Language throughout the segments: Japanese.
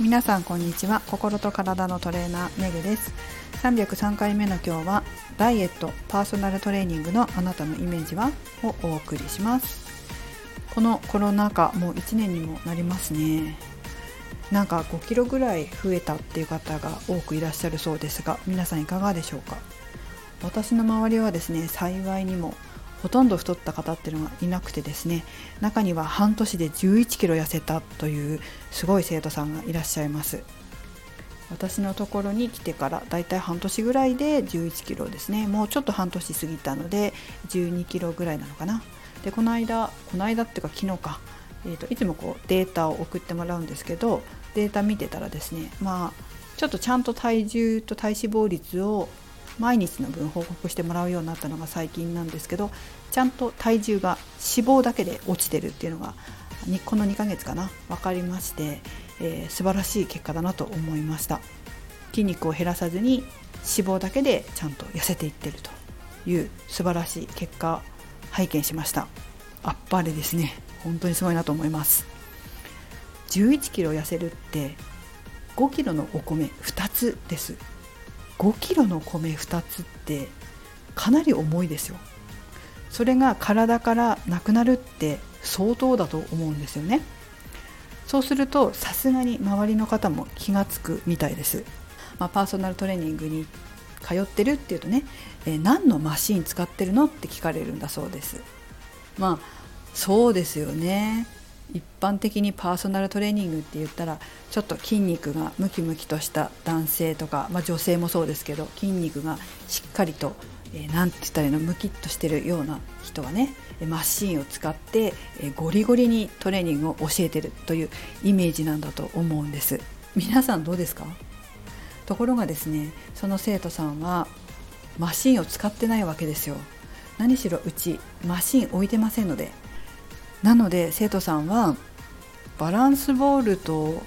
皆さんこんにちは。心と体のトレーナーめぐです。303回目の今日はダイエットパーソナルトレーニングのあなたのイメージはをお送りします。このコロナ禍もう1年にもなりますね。なんか5キロぐらい増えたっていう方が多くいらっしゃるそうですが皆さんいかがでしょうか？私の周りはですね幸いにもほとんど太った方っていうのがいなくてですね中には半年で11キロ痩せたというすごい生徒さんがいらっしゃいます。私のところに来てからだいたい半年ぐらいで11キロですね。もうちょっと半年過ぎたので12キロぐらいなのかな。でこの間この間っていうか昨日か、えーと、いつもこうデータを送ってもらうんですけどデータ見てたらですねまあちょっとちゃんと体重と体脂肪率を毎日の分報告してもらうようになったのが最近なんですけどちゃんと体重が脂肪だけで落ちてるっていうのがこの2ヶ月かな分かりまして、えー、素晴らしい結果だなと思いました。筋肉を減らさずに脂肪だけでちゃんと痩せていってるという素晴らしい結果拝見しました。あっぱれですね。本当にすごいなと思います。11キロ痩せるって5キロのお米2つです。5キロの米2つってかなり重いですよ。それが体からなくなるって相当だと思うんですよね。そうするとさすがに周りの方も気が付くみたいです、まあ、パーソナルトレーニングに通ってるっていうとね、えー、何のマシン使ってるのって聞かれるんだそうです。まあそうですよね。一般的にパーソナルトレーニングって言ったらちょっと筋肉がムキムキとした男性とか、まあ、女性もそうですけど筋肉がしっかりとえー、て言ったらいいのムキッとしてるような人がねマシンを使って、えー、ゴリゴリにトレーニングを教えてるというイメージなんだと思うんです。皆さんどうですか？ところがですねその生徒さんはマシンを使ってないわけですよ。何しろうちマシン置いてませんのでなので生徒さんはバランスボールと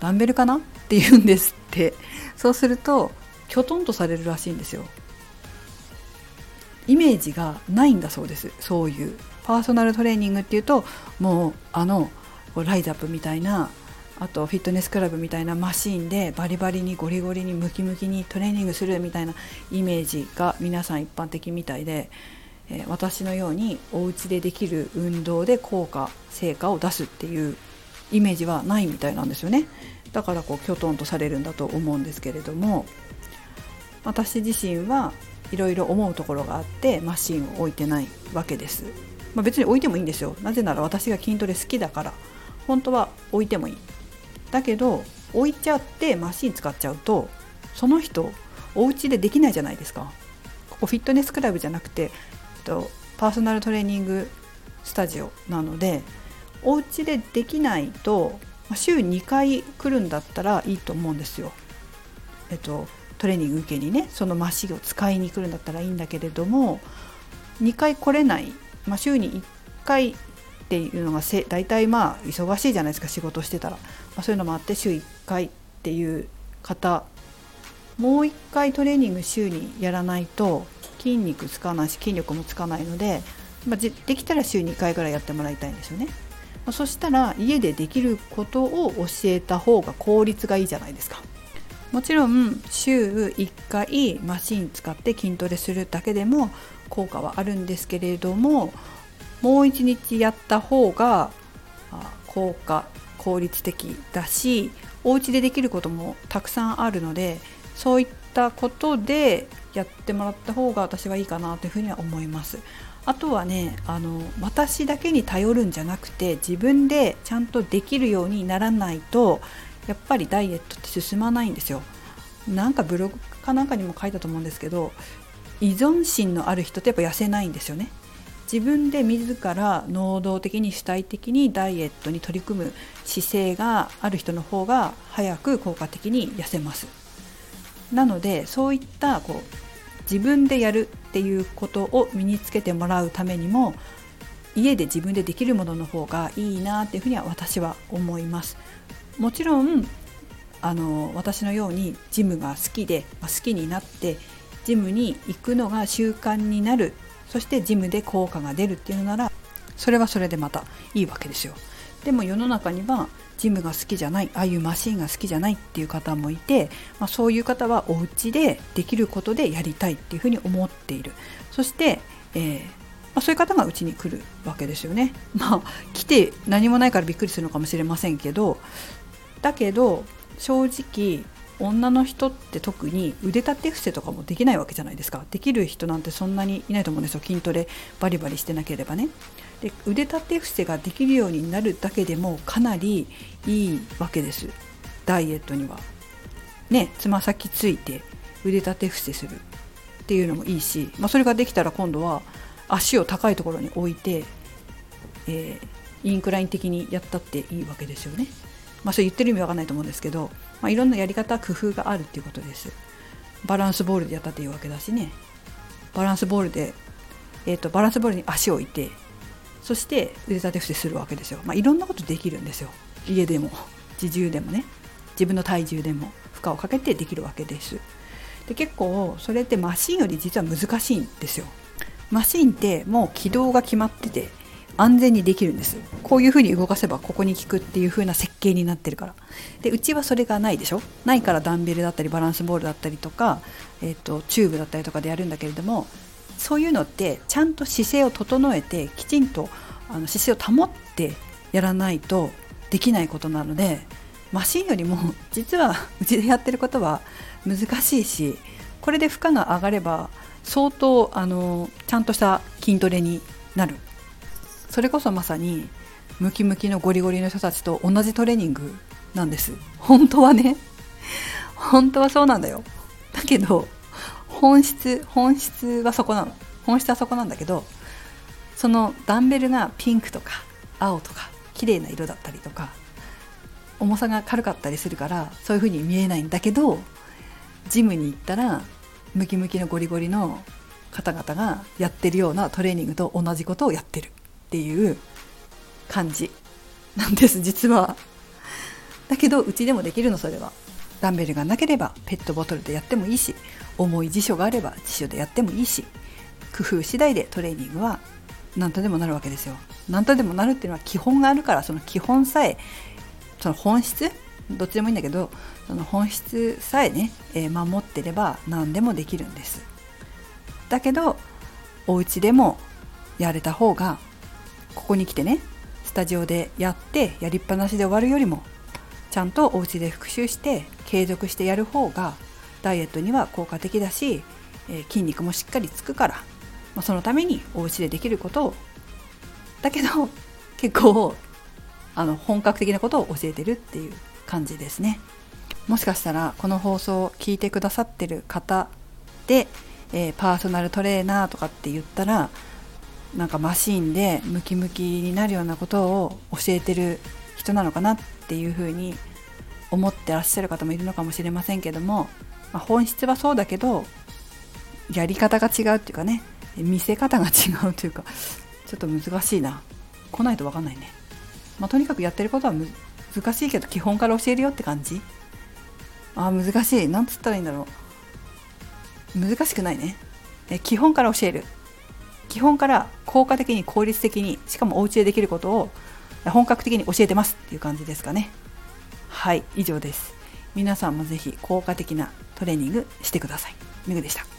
ダンベルかなって言うんですって。そうするときょとんとされるらしいんですよ。イメージがないんだそうです。そういう。パーソナルトレーニングっていうともうあのライズアップみたいなあとフィットネスクラブみたいなマシンでバリバリにゴリゴリにムキムキにトレーニングするみたいなイメージが皆さん一般的みたいで、え、私のようにお家でできる運動で効果成果を出すっていうイメージはないみたいなんですよね。だからこうきょとんとされるんだと思うんですけれども私自身はいろいろ思うところがあってマシンを置いてないわけです、まあ、別に置いてもいいんですよ。なぜなら私が筋トレ好きだから。本当は置いてもいい。だけど置いちゃってマシン使っちゃうとその人お家でできないじゃないですか。ここフィットネスクラブじゃなくてとパーソナルトレーニングスタジオなのでお家でできないと週2回来るんだったらいいと思うんですよ。えっとトレーニング受けにねそのマシンを使いに来るんだったらいいんだけれども2回来れない、まあ、週に1回っていうのがせ大体まあ忙しいじゃないですか仕事してたら、まあ、そういうのもあって週1回っていう方もう1回トレーニング週にやらないと筋肉つかないし筋力もつかないので、まあ、できたら週2回ぐらいやってもらいたいんですよね。まあ、そしたら家でできることを教えた方が効率がいいじゃないですか。もちろん週1回マシン使って筋トレするだけでも効果はあるんですけれどももう一日やった方が効果効率的だしお家でできることもたくさんあるのでそういったことでやってもらった方が私はいいかなというふうには思います。あとはねあの私だけに頼るんじゃなくて自分でちゃんとできるようにならないとやっぱりダイエットって進まないんですよ。なんかブログかなんかにも書いたと思うんですけど依存心のある人ってやっぱ痩せないんですよね。自分で自ら能動的に主体的にダイエットに取り組む姿勢がある人の方が早く効果的に痩せます。なのでそういったこう自分でやるっていうことを身につけてもらうためにも家で自分でできるものの方がいいなっていうふうには私は思います。もちろんあの私のようにジムが好きで、ま、好きになってジムに行くのが習慣になるそしてジムで効果が出るっていうのならそれはそれでまたいいわけですよ。でも世の中にはジムが好きじゃないああいうマシンが好きじゃないっていう方もいて、まあ、そういう方はお家でできることでやりたいっていうふうに思っているそして、えー、まあ、そういう方がうちに来るわけですよね。まあ来て何もないからびっくりするのかもしれませんけどだけど正直女の人って特に腕立て伏せとかもできないわけじゃないですか。できる人なんてそんなにいないと思うんですよ。筋トレバリバリしてなければね。で腕立て伏せができるようになるだけでもかなりいいわけです。ダイエットには。ねつま先ついて腕立て伏せする。っていうのもいいし、まあ、それができたら今度は足を高いところに置いて、えー、インクライン的にやったっていいわけですよね。まあ、それ言ってる意味わかんないと思うんですけど、まあ、いろんなやり方工夫があるっていうことです。バランスボールでやったっていうわけだしね。バランスボールで、えーと、バランスボールに足を置いてそして腕立て伏せするわけですよ、まあ、いろんなことできるんですよ。家でも自重でもね。自分の体重でも負荷をかけてできるわけです。で結構それってマシンより実は難しいんですよ。マシンってもう軌道が決まってて安全にできるんです。こういうふうに動かせばここに効くっていう風な設計になってるから。でうちはそれがないでしょ？ないからダンベルだったりバランスボールだったりとか、えーと、チューブだったりとかでやるんだけれどもそういうのってちゃんと姿勢を整えてきちんとあの姿勢を保ってやらないとできないことなのでマシンよりも 実はうちでやってることは難しいしこれで負荷が上がれば相当あのちゃんとした筋トレになる。それこそまさにムキムキのゴリゴリの人たちと同じトレーニングなんです。本当はね。本当はそうなんだよ。だけど本質本質はそこなの。本質はそこなんだけどそのダンベルがピンクとか青とか綺麗な色だったりとか重さが軽かったりするからそういう風に見えないんだけどジムに行ったらムキムキのゴリゴリの方々がやってるようなトレーニングと同じことをやってる。っていう感じなんです 実は。だけどうちでもできるのそれは。ダンベルがなければペットボトルでやってもいいし重い辞書があれば辞書でやってもいいし工夫次第でトレーニングは何とでもなるわけですよ。何とでもなるっていうのは基本があるからその基本さえその本質どっちでもいいんだけどその本質さえね、え、守ってれば何でもできるんです。だけどお家でもやれた方がここに来てねスタジオでやってやりっぱなしで終わるよりもちゃんとお家で復習して継続してやる方がダイエットには効果的だし、え、筋肉もしっかりつくから、まあ、そのためにお家でできることをだけど 結構あの本格的なことを教えてるっていう感じですね。もしかしたらこの放送を聞いてくださってる方で、えー、パーソナルトレーナーとかって言ったらなんかマシンでムキムキになるようなことを教えてる人なのかなっていうふうに思ってらっしゃる方もいるのかもしれませんけども、まあ、本質はそうだけどやり方が違うっていうかね見せ方が違うというかちょっと難しいな。来ないと分かんないね、まあ、とにかくやってることは難しいけど基本から教えるよって感じ。あ難しい。何つったらいいんだろう。難しくないね。え基本から教える。基本から効果的に効率的にしかもお家でできることを本格的に教えてますっていう感じですかね。はい以上です。皆さんもぜひ効果的なトレーニングしてください。めぐでした。